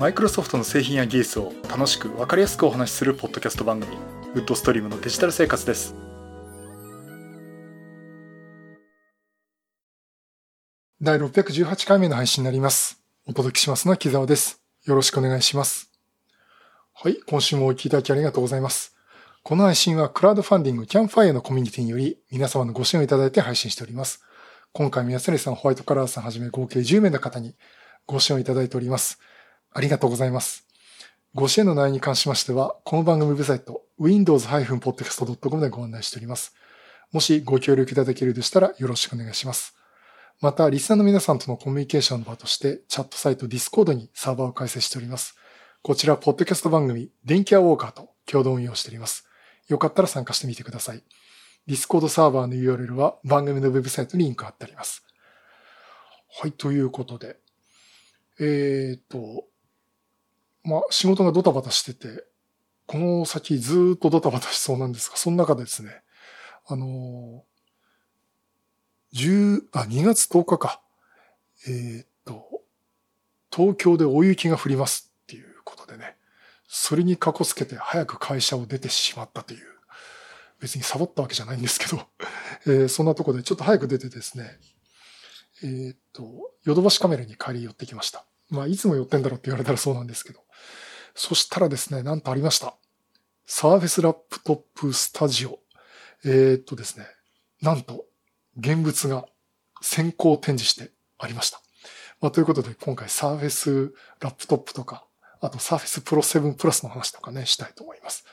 マイクロソフトの製品や技術を楽しく分かりやすくお話しするポッドキャスト番組ウッドストリームのデジタル生活です。第618回目の配信になります。お届けしますのは木澤です。よろしくお願いします。はい今週もお聞きいただきありがとうございます。この配信はクラウドファンディングキャンファイアのコミュニティにより皆様のご支援をいただいて配信しております。今回宮瀬さん、ホワイトカラーさんはじめ合計10名の方にご支援をいただいております。ありがとうございます。ご支援の内容に関しましては、この番組ウェブサイト、windows-podcast.com でご案内しております。もしご協力いただけるでしたらよろしくお願いします。また、リスナーの皆さんとのコミュニケーションの場として、チャットサイト Discord にサーバーを開設しております。こちら、ポッドキャスト番組、電気屋ウォーカーと共同運用しております。よかったら参加してみてください。Discord サーバーの URL は番組のウェブサイトにリンク貼ってあります。はい、ということで。えっ、と、まあ、仕事がドタバタしてて、この先ずっとドタバタしそうなんですが、その中でですね、あの10、あ、2月10日か。えっ、と、東京で大雪が降りますっていうことでね、それにかこつけて早く会社を出てしまったという、別にサボったわけじゃないんですけど、えー、そんなとこでちょっと早く出てですね、えっ、と、ヨドバシカメラに帰り寄ってきました。まあ、いつも寄ってんだろうって言われたらそうなんですけど。そしたらですね、なんとありました。サーフェスラップトップスタジオ。えー、っとですね、なんと、現物が先行展示してありました。まあ、ということで、今回サーフェスラップトップとか、あとサーフェスプロ7プラスの話とかね、したいと思います。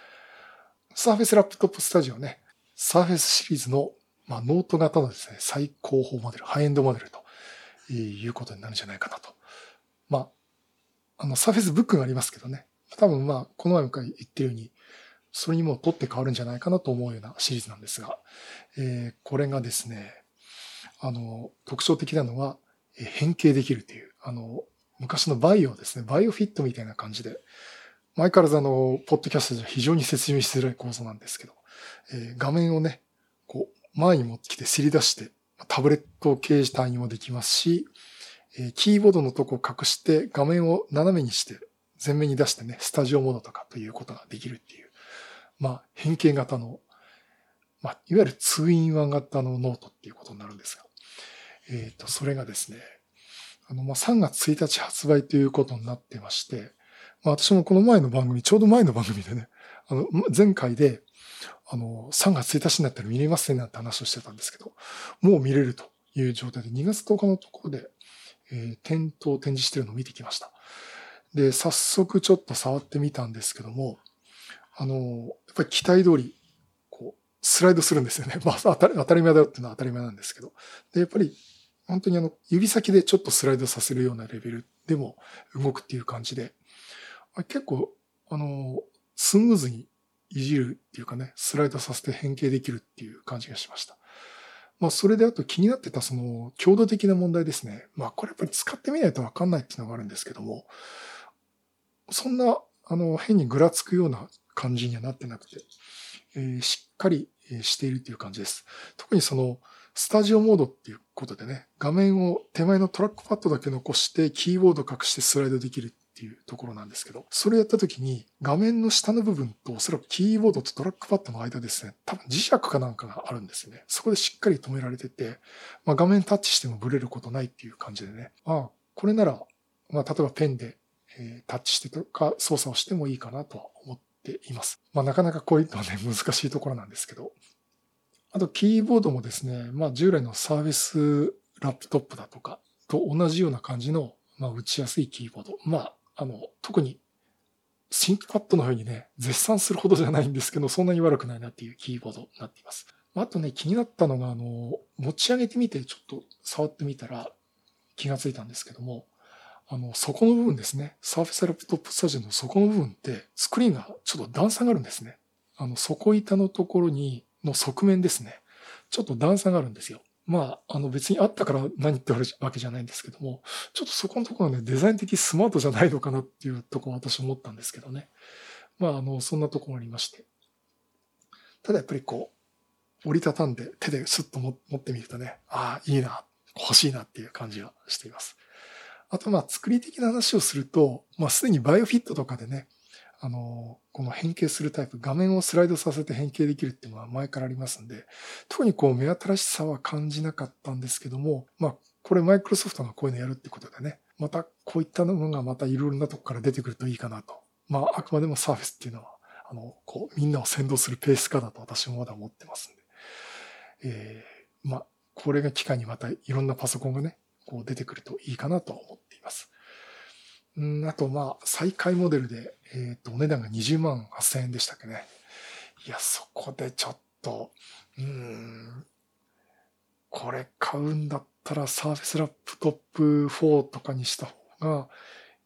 サーフェスラップトップスタジオね、サーフェスシリーズの、まあ、ノート型のですね、最高峰モデル、ハイエンドモデルということになるんじゃないかなとまあ、あの、サーフェスブックがありますけどね。多分まあ、この前も言ってるように、それにも取って変わるんじゃないかなと思うようなシリーズなんですが、えー、これがですね、あの、特徴的なのは、え変形できるという、あの、昔のバイオですね、バイオフィットみたいな感じで、前からあの、ポッドキャストじゃ非常に説明しづらい構造なんですけど、えー、画面をね、こう、前に持ってきてすり出して、タブレット形態にもできますし、えキーボードのとこを隠して画面を斜めにして前面に出してね、スタジオモードとかということができるっていう、まあ、変形型の、まあ、いわゆる two in one 型のノートっていうことになるんですが、えっ、ー、と、それがですね、あの、まあ、3月1日発売ということになってまして、まあ、私もこの前の番組、ちょうど前の番組でね、あの、前回で、あの、3月1日になったら見れますねなんて話をしてたんですけど、もう見れるという状態で、2月10日のところで、えー、店頭展示してるのを見てきました。で、早速ちょっと触ってみたんですけども、あの、やっぱり期待通り、こう、スライドするんですよね。まあ、当たり当たり前だよっていうのは当たり前なんですけど。で、やっぱり、本当にあの、指先でちょっとスライドさせるようなレベルでも動くっていう感じで、結構、あの、スムーズにいじるっていうかね、スライドさせて変形できるっていう感じがしました。まあ、それであと気になってたその、強度的な問題ですね。まあ、これやっぱり使ってみないとわかんないっていうのがあるんですけども、そんな、あの、変にぐらつくような感じにはなってなくて、えー、しっかりしているっていう感じです。特にその、スタジオモードっていうことでね、画面を手前のトラックパッドだけ残して、キーボード隠してスライドできるっていうところなんですけど、それやった時に画面の下の部分とおそらくキーボードとトラックパッドの間ですね、多分磁石かなんかがあるんですね。そこでしっかり止められてて、まあ、画面タッチしてもブレることないっていう感じでね、ああ、これなら、まあ、例えばペンで、えタッチしてとか操作をしてもいいかなとは思っています。まあ、なかなかこういうのはね、難しいところなんですけど。あと、キーボードもですね、まあ、従来のサーフェスラップトップだとかと同じような感じの、まあ、打ちやすいキーボード。まあ、あの、特に、シンクパッドのようにね、絶賛するほどじゃないんですけど、そんなに悪くないなっていうキーボードになっています。あとね、気になったのが、あの、持ち上げてみて、ちょっと触ってみたら気がついたんですけども、あの、底の部分ですね。サーフェスラップトップスタジオの底の部分って、スクリーンがちょっと段差があるんですね。あの、底板のところに、の側面ですね。ちょっと段差があるんですよ。まあ、あの別にあったから何ってわけじゃないんですけども、ちょっとそこのところはね、デザイン的スマートじゃないのかなっていうところ私思ったんですけどね。まあ、あの、そんなところありまして。ただやっぱりこう、折りたたんで手でスッと持ってみるとね、ああ、いいな、欲しいなっていう感じがしています。あとまあ作り的な話をすると、まあすでにバイオフィットとかでね、あの、この変形するタイプ、画面をスライドさせて変形できるっていうのは前からありますんで、特にこう目新しさは感じなかったんですけども、まあこれマイクロソフトがこういうのやるってことでね、またこういったのがまたいろいろなとこから出てくるといいかなと。まああくまでもサーフェスっていうのは、あの、こうみんなを先導するペース化だと私もまだ思ってますんで。えー、まあこれが機会にまたいろんなパソコンがね、こう出てくるといいかなと思っています。うん、あと、まあ、再開モデルで、えっ、ー、と、お値段が20万8000円でしたっけね。いや、そこでちょっと、うん、これ買うんだったらサーフェスラップトップ4とかにした方が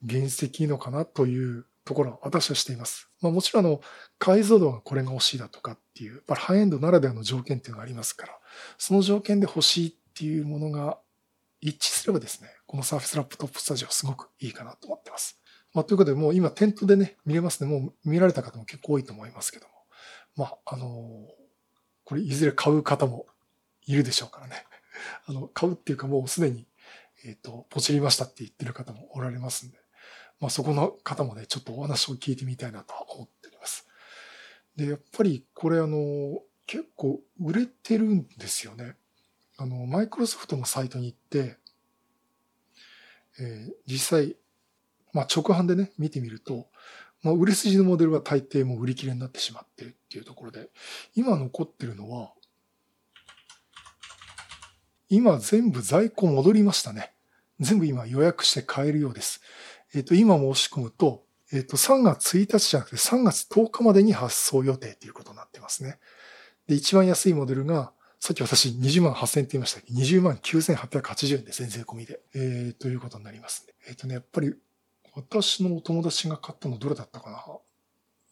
原石いいのかなというところは私はしています。まあもちろんあの、解像度がこれが欲しいだとかっていう、やっぱりハイエンドならではの条件っていうのがありますから、その条件で欲しいっていうものが一致すればですね、このサーフェスラップトップスタジオすごくいいかなと思ってます。まあ、ということで、もう今店頭でね、見れますね。もう見られた方も結構多いと思いますけども。まあ、あのー、これいずれ買う方もいるでしょうからね。あの、買うっていうかもうすでに、えっ、ー、と、ポチりましたって言ってる方もおられますんで、まあそこの方もね、ちょっとお話を聞いてみたいなと思っております。で、やっぱりこれあの、結構売れてるんですよね。あの、マイクロソフトのサイトに行って、えー、実際、まあ、直販でね、見てみると、まあ、売れ筋のモデルは大抵も売り切れになってしまってるっていうところで、今残ってるのは、今全部在庫戻りましたね。全部今予約して買えるようです。えっ、ー、と、今申し込むと、えっ、ー、と、3月1日じゃなくて3月10日までに発送予定ということになってますね。で、一番安いモデルがさっき私20万8000って言いましたけ？ど、20万9880円ですね、税込みで。えー、ということになりますね。えっ、ー、とね、やっぱり、私のお友達が買ったのどれだったかな？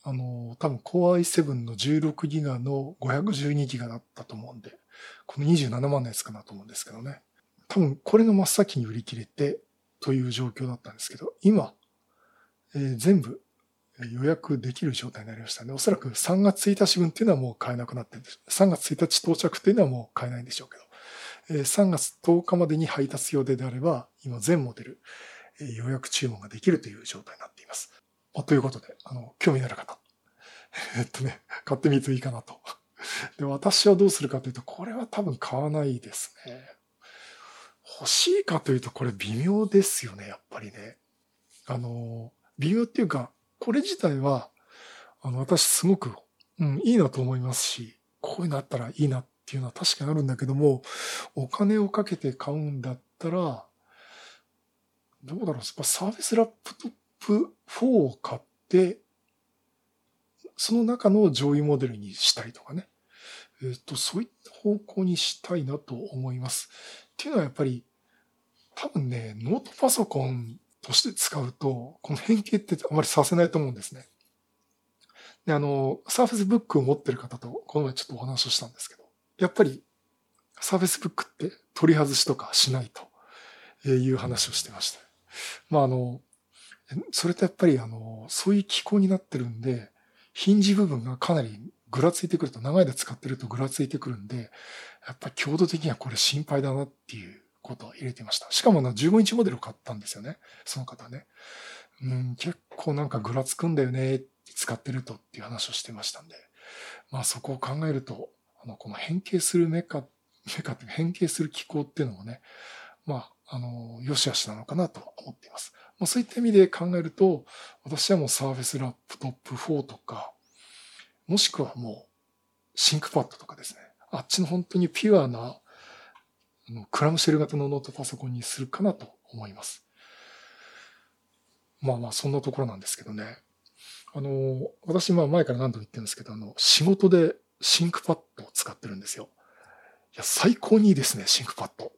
あの、多分 Core i7 の16ギガの512ギガだったと思うんで、この27万のやつかなと思うんですけどね。多分これが真っ先に売り切れてという状況だったんですけど、今、えー、全部予約できる状態になりましたね。おそらく3月1日分っていうのはもう買えなくなってるんです。3月1日到着っていうのはもう買えないんでしょうけど、3月10日までに配達予定であれば、今全モデル予約注文ができるという状態になっています。ということで、あの、興味のある方、えっとね、買ってみるといいかなと。で、私はどうするかというと、これは多分買わないですね。欲しいかというと、これ微妙ですよね、やっぱりね。あの、微妙っていうか、これ自体は、あの、私すごく、うん、いいなと思いますし、こういうのあったらいいなっていうのは確かにあるんだけども、お金をかけて買うんだったら、どうだろう、やっぱサービスラップトップ4を買って、その中の上位モデルにしたりとかね。えっ、ー、と、そういった方向にしたいなと思います。っていうのはやっぱり、多分ね、ノートパソコンとして使うと、この変形ってあまりさせないと思うんですね。で、あの、サーフェスブックを持ってる方と、この前ちょっとお話をしたんですけど、やっぱり、サーフェスブックって取り外しとかしないという話をしてました。まあ、あの、それとやっぱり、あの、そういう機構になってるんで、ヒンジ部分がかなりぐらついてくると、長い間使ってるとぐらついてくるんで、やっぱ強度的にはこれ心配だなっていうことを入れてました。しかもな、15インチモデルを買ったんですよね。その方ね。うん、結構なんかぐらつくんだよね、使ってるとっていう話をしてましたんで。まあそこを考えると、あの、この変形するメカ、メカって変形する機構っていうのもね、まあ、あの、良し悪しなのかなと思っています。まあそういった意味で考えると、私はもうサーフェスラップトップ4とか、もしくはもう、シンクパッドとかですね。あっちの本当にピュアなクラムシェル型のノートパソコンにするかなと思います。まあまあ、そんなところなんですけどね。あの、私、まあ前から何度も言ってるんですけど、あの、仕事でシンクパッドを使ってるんですよ。いや、最高にいいですね、シンクパッド。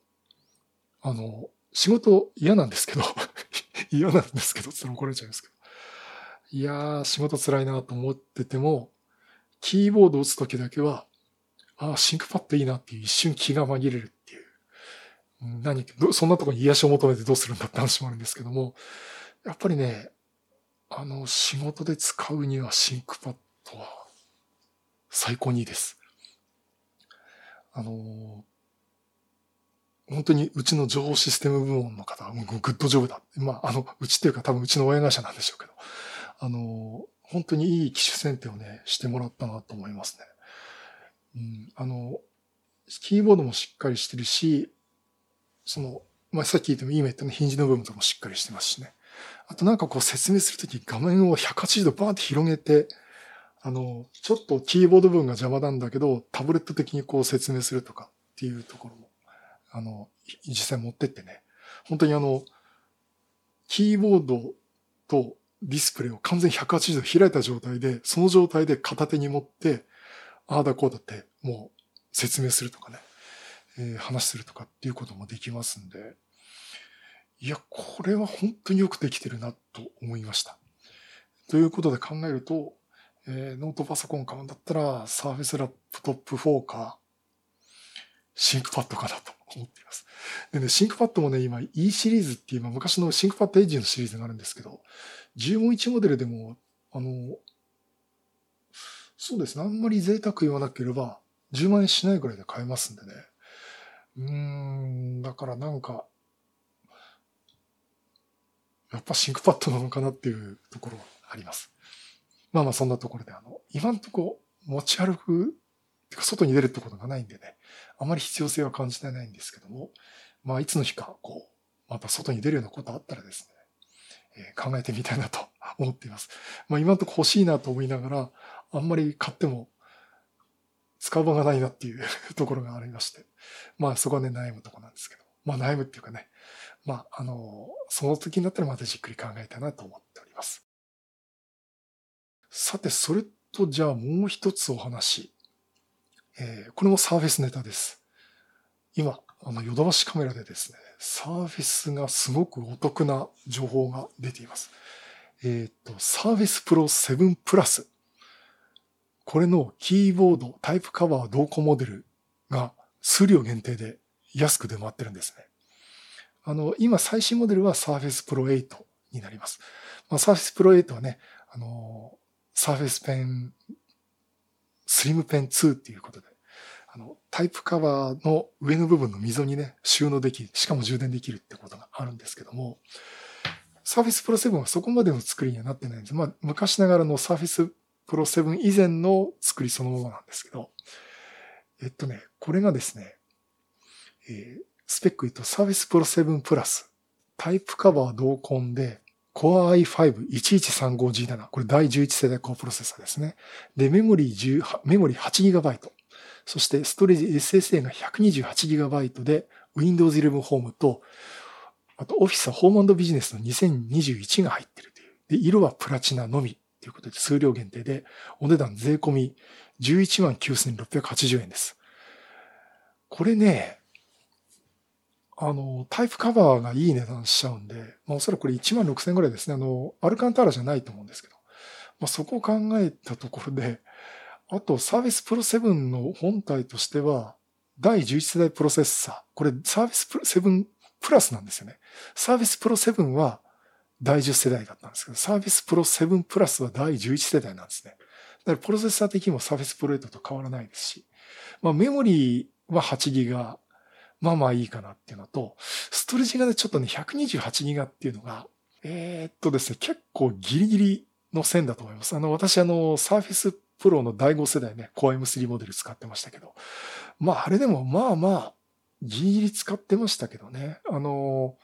あの、仕事嫌なんですけど 嫌なんですけど、それ怒られちゃいますけど。いやー、仕事辛いなと思ってても、キーボードを打つときだけは、ああ、シンクパッドいいなっていう一瞬気が紛れる。何、そんなところに癒しを求めてどうするんだって話もあるんですけども、やっぱりね、あの、仕事で使うにはシンクパッドは最高にいいです。あの、本当にうちの情報システム部門の方はもう good job だ。まあ、あの、うちっていうか多分うちの親会社なんでしょうけど、あの、本当にいい機種選定をね、してもらったなと思いますね。うん、あの、キーボードもしっかりしてるし、その、まあ、さっき言ってもいいメットのヒンジの部分とかもしっかりしてますしね。あとなんかこう説明するとき画面を180度バーって広げて、あの、ちょっとキーボード部分が邪魔なんだけど、タブレット的にこう説明するとかっていうところも、あの、実際持ってってね、本当にあの、キーボードとディスプレイを完全180度開いた状態で、その状態で片手に持って、ああだこうだってもう説明するとかね、えー、話するとかっていうこともできますんで、いや、これは本当によくできてるなと思いました。ということで考えると、えー、ノートパソコン買うんだったら、サーフェスラップトップ4か、シンクパッドかなと思っています。でね、シンクパッドもね、今 E シリーズっていう、昔のシンクパッドエッジのシリーズがあるんですけど、15インチモデルでも、あの、そうですね、あんまり贅沢言わなければ、10万円しないぐらいで買えますんでね。うーん、だからなんか、やっぱシンクパッドなのかなっていうところはあります。まあまあそんなところで、あの、今んとこ持ち歩く、てか外に出るってことがないんでね、あまり必要性は感じてないんですけども、まあいつの日か、こう、また外に出るようなことあったらですね、えー、考えてみたいなと思っています。まあ今んとこ欲しいなと思いながら、あんまり買っても使う場がないなっていうところがありまして、まあそこはね悩むとこなんですけど、まあ悩むっていうかね、まああの、その時になったらまたじっくり考えたいなと思っております。さて、それとじゃあもう一つお話。えー、これもサーフェスネタです。今、あの、ヨドバシカメラでですね、サーフェスがすごくお得な情報が出ています。えっ、と、サーフェスプロ7プラス。これのキーボード、タイプカバー同梱モデルが数量限定で安く出回ってるんですね。あの、今最新モデルは Surface Pro 8になります。まあ、Surface Pro 8はね、あの、サーフェスペン、スリムペン2っていうことで、あの、タイプカバーの上の部分の溝にね、収納でき、しかも充電できるってことがあるんですけども、サーフェスプロ7はそこまでの作りにはなってないんです。まあ、昔ながらのサーフェスプロ7以前の作りそのものなんですけど、えっとね、これがですね、えー、スペック言うとサーフェスプロ7プラス、タイプカバー同梱で、Core i5-1135G7。これ第11世代コアプロセッサーですね。で、メモリー10、メモリー 8GB。そしてストレージ SSA が 128GB で Windows 11 Home と、あと Office ホームビジネスの2021が入ってるという。で、色はプラチナのみということで数量限定で、お値段税込み119680円です。これね、あの、タイプカバーがいい値段しちゃうんで、まあおそらくこれ1万6000円ぐらいですね。あの、アルカンターラじゃないと思うんですけど。まあそこを考えたところで、あとサービスプロ7の本体としては、第11世代プロセッサー。これサービスプロ7プラスなんですよね。サービスプロ7は第10世代だったんですけど、サービスプロ7プラスは第11世代なんですね。だからプロセッサー的にもサービスプロ8と変わらないですし、まあメモリーは8ギガ、まあまあいいかなっていうのと、ストレージがね、ちょっとね、128ギガっていうのが、えー、っとですね、結構ギリギリの線だと思います。あの、私あの、サーフィスプロの第5世代ね、Core M3 モデル使ってましたけど、まああれでもまあまあ、ギリギリ使ってましたけどね。あの、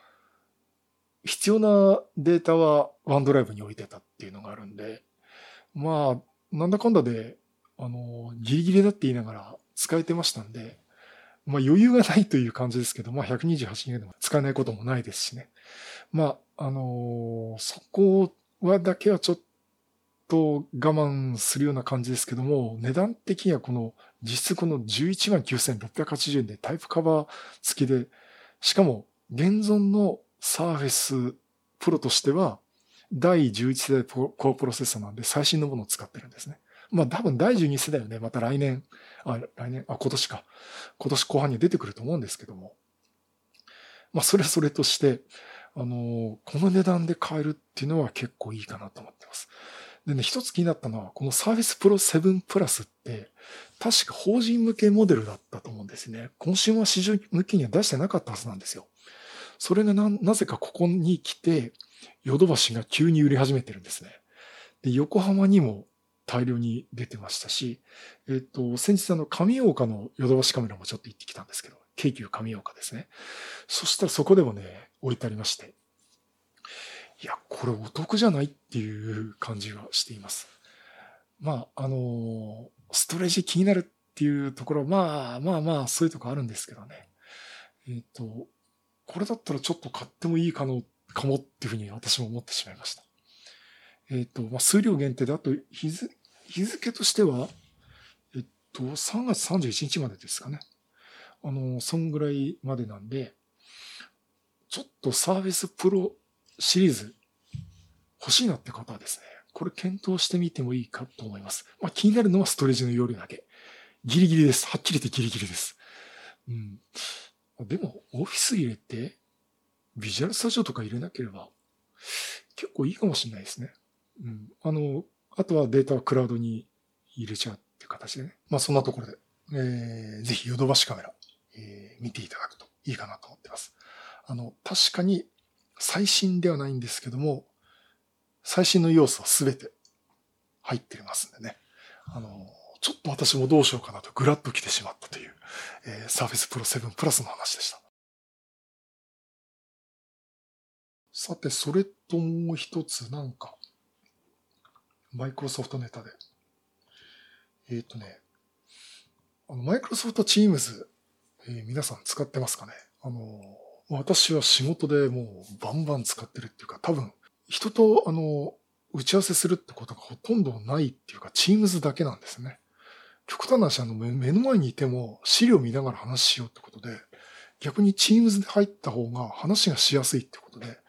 必要なデータはワンドライブに置いてたっていうのがあるんで、まあ、なんだかんだで、あの、ギリギリだって言いながら使えてましたんで、まあ余裕がないという感じですけど、まあ128ギガでも使えないこともないですしね。まあ、あのー、そこはだけはちょっと我慢するような感じですけども、値段的にはこの、実質この11万9680円でタイプカバー付きで、しかも現存のサーフェスプロとしては、第11世代コアプロセッサーなんで最新のものを使ってるんですね。まあ多分第12世代はね、また来年、あ、来年、あ、今年か。今年後半に出てくると思うんですけども。まあそれはそれとして、あの、この値段で買えるっていうのは結構いいかなと思ってます。でね、一つ気になったのは、この Surface Pro 7 Plus って、確か法人向けモデルだったと思うんですね。今週は市場向けには出してなかったはずなんですよ。それがな、なぜかここに来て、ヨドバシが急に売り始めてるんですね。で、横浜にも大量に出てましたし、えっ、と、先日あの、上岡のヨドバシカメラもちょっと行ってきたんですけど、京急上岡ですね。そしたらそこでもね、置いてありまして、いや、これお得じゃないっていう感じはしています。まあ、あの、ストレージ気になるっていうところは、まあまあまあ、そういうとこあるんですけどね。えっ、と、これだったらちょっと買ってもいいかの、かもっていうふうに私も思ってしまいました。えっ、ー、と、まあ、数量限定で、あと日付、日付としては、えっと、3月31日までですかね。あの、そんぐらいまでなんで、ちょっとサービスプロシリーズ欲しいなって方はですね、これ検討してみてもいいかと思います。まあ気になるのはストレージの容量だけ。ギリギリです。はっきり言ってギリギリです。うん。でも、オフィス入れて、ビジュアルスタジオとか入れなければ、結構いいかもしれないですね。うん。あの、あとはデータはクラウドに入れちゃうっていう形でね。まあそんなところで、えー、ぜひヨドバシカメラ、えー、見ていただくといいかなと思ってます。あの、確かに最新ではないんですけども、最新の要素は全て入ってますんでね。あの、ちょっと私もどうしようかなとぐらっと来てしまったという、えー、Surface Pro 7 Plus の話でした。さて、それともう一つなんか、マイクロソフトネタで。えっ、ー、とね、あの、マイクロソフトチームズ、え、皆さん使ってますかね？あの、私は仕事でもうバンバン使ってるっていうか、多分、人と、あの、打ち合わせするってことがほとんどないっていうか、チームズだけなんですね。極端な話、あの、目の前にいても資料見ながら話しようってことで、逆にチームズで入った方が話がしやすいってことで、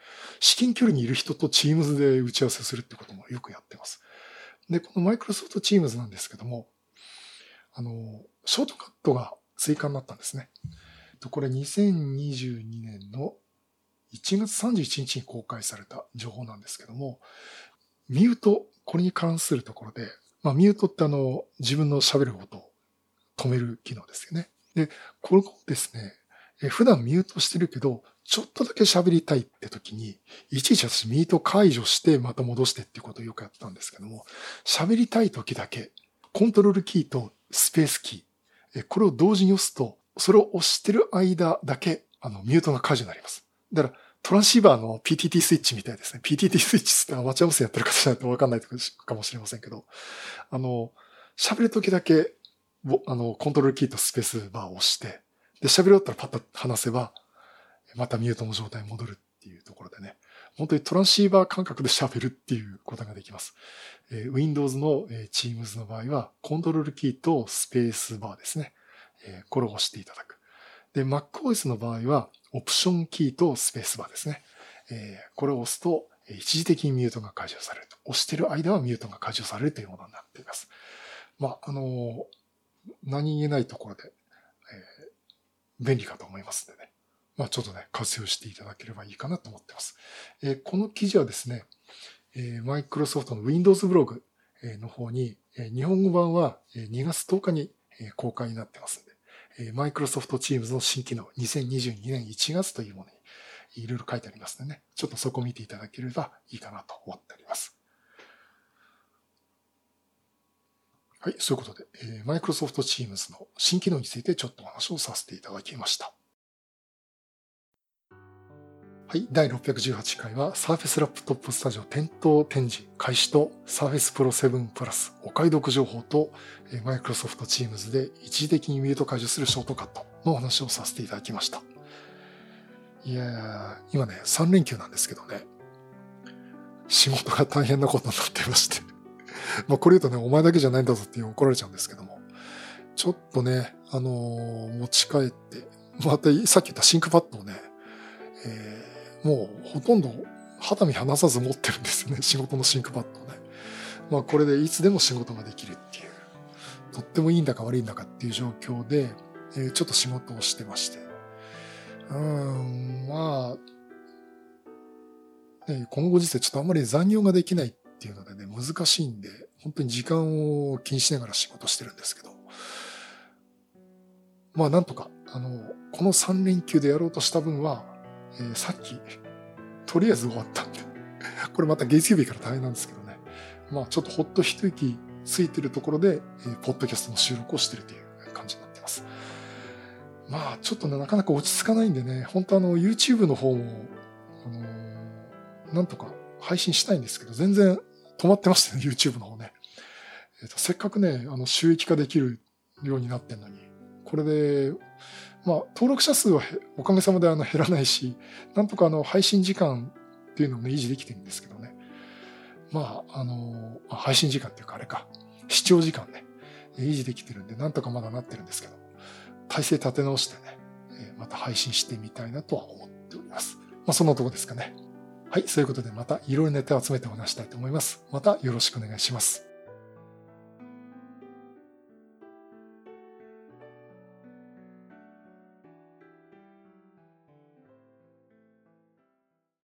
至近距離にいる人とチームズで打ち合わせするってこともよくやってます。で、このマイクロソフトチームズなんですけども、あの、ショートカットが追加になったんですね。これ2022年の1月31日に公開された情報なんですけども、ミュート、これに関するところで、まあ、ミュートってあの、自分の喋ることを止める機能ですよね。で、これをですね、普段ミュートしてるけど、ちょっとだけ喋りたいって時に、いちいち私ミート解除してまた戻してっていうことをよくやったんですけども、喋りたい時だけ、コントロールキーとスペースキー、これを同時に押すと、それを押してる間だけ、あの、ミュートが解除になります。だから、トランシーバーの PTT スイッチみたいですね。PTT スイッチってアマチュア無線やってる方じゃないとわかんないかもしれませんけど、あの、喋るときだけ、あの、コントロールキーとスペースバーを押して、で、喋り終わったらパッと離せば、またミュートの状態に戻るっていうところでね、本当にトランシーバー感覚で喋るっていうことができます。えー、Windows の、えー、Teams の場合は、コントロールキーとスペースバーですね。えー、これを押していただく。で、MacOS の場合は、オプションキーとスペースバーですね。えー、これを押すと、一時的にミュートが解除されると。押してる間はミュートが解除されるというものになっています。まあ、あの何気ないところで、便利かと思いますのでね。まあ、ちょっとね、活用していただければいいかなと思ってます。えー、この記事はですね、えー、マイクロソフトの Windows ブログの方に、えー、日本語版は2月10日に公開になってますんで、マイクロソフトチームズの新機能2022年1月というものにいろいろ書いてありますのでね、ちょっとそこを見ていただければいいかなと思っております。はい、そういうことで、マイクロソフトチームズの新機能についてちょっとお話をさせていただきました。はい、第618回は Surface Laptop Studio 店頭展示開始と Surface Pro 7 Plus お買い得情報と Microsoft Teams で一時的にミュート解除するショートカットのお話をさせていただきました。いやー、今ね、3連休なんですけどね、仕事が大変なことになってましてまあこれ言うとね、お前だけじゃないんだぞって怒られちゃうんですけども、ちょっとね、あのー、持ち帰って、またさっき言ったシンクパッドをね、えーもうほとんど肌身離さず持ってるんですよね。仕事のシンクパッドをね。まあこれでいつでも仕事ができるっていう、とってもいいんだか悪いんだかっていう状況で、えー、ちょっと仕事をしてまして。うん、まあ、ね、このご時世ちょっとあんまり残業ができないっていうのでね、難しいんで、本当に時間を気にしながら仕事してるんですけど、まあなんとか、あの、この3連休でやろうとした分は、えー、さっき、とりあえず終わったんで、これまた月曜日から大変なんですけどね、まあちょっとほっと一息ついてるところで、えー、ポッドキャストの収録をしてるという感じになってます。まあちょっとね、なかなか落ち着かないんでね、本当あの YouTube の方も、あのー、なんとか配信したいんですけど、全然止まってましたね、YouTube の方ね。えーと、せっかくね、あの収益化できるようになってんのに、これで、まあ、登録者数はおかげさまであの減らないし、なんとかあの配信時間っていうのもね、維持できてるんですけどね。まあ、あの、配信時間っていうかあれか、視聴時間ね、維持できてるんで、なんとかまだなってるんですけど、体制立て直してね、また配信してみたいなとは思っております。まあ、そのとこですかね。はい、そういうことでまたいろいろネタを集めてお話したいと思います。またよろしくお願いします。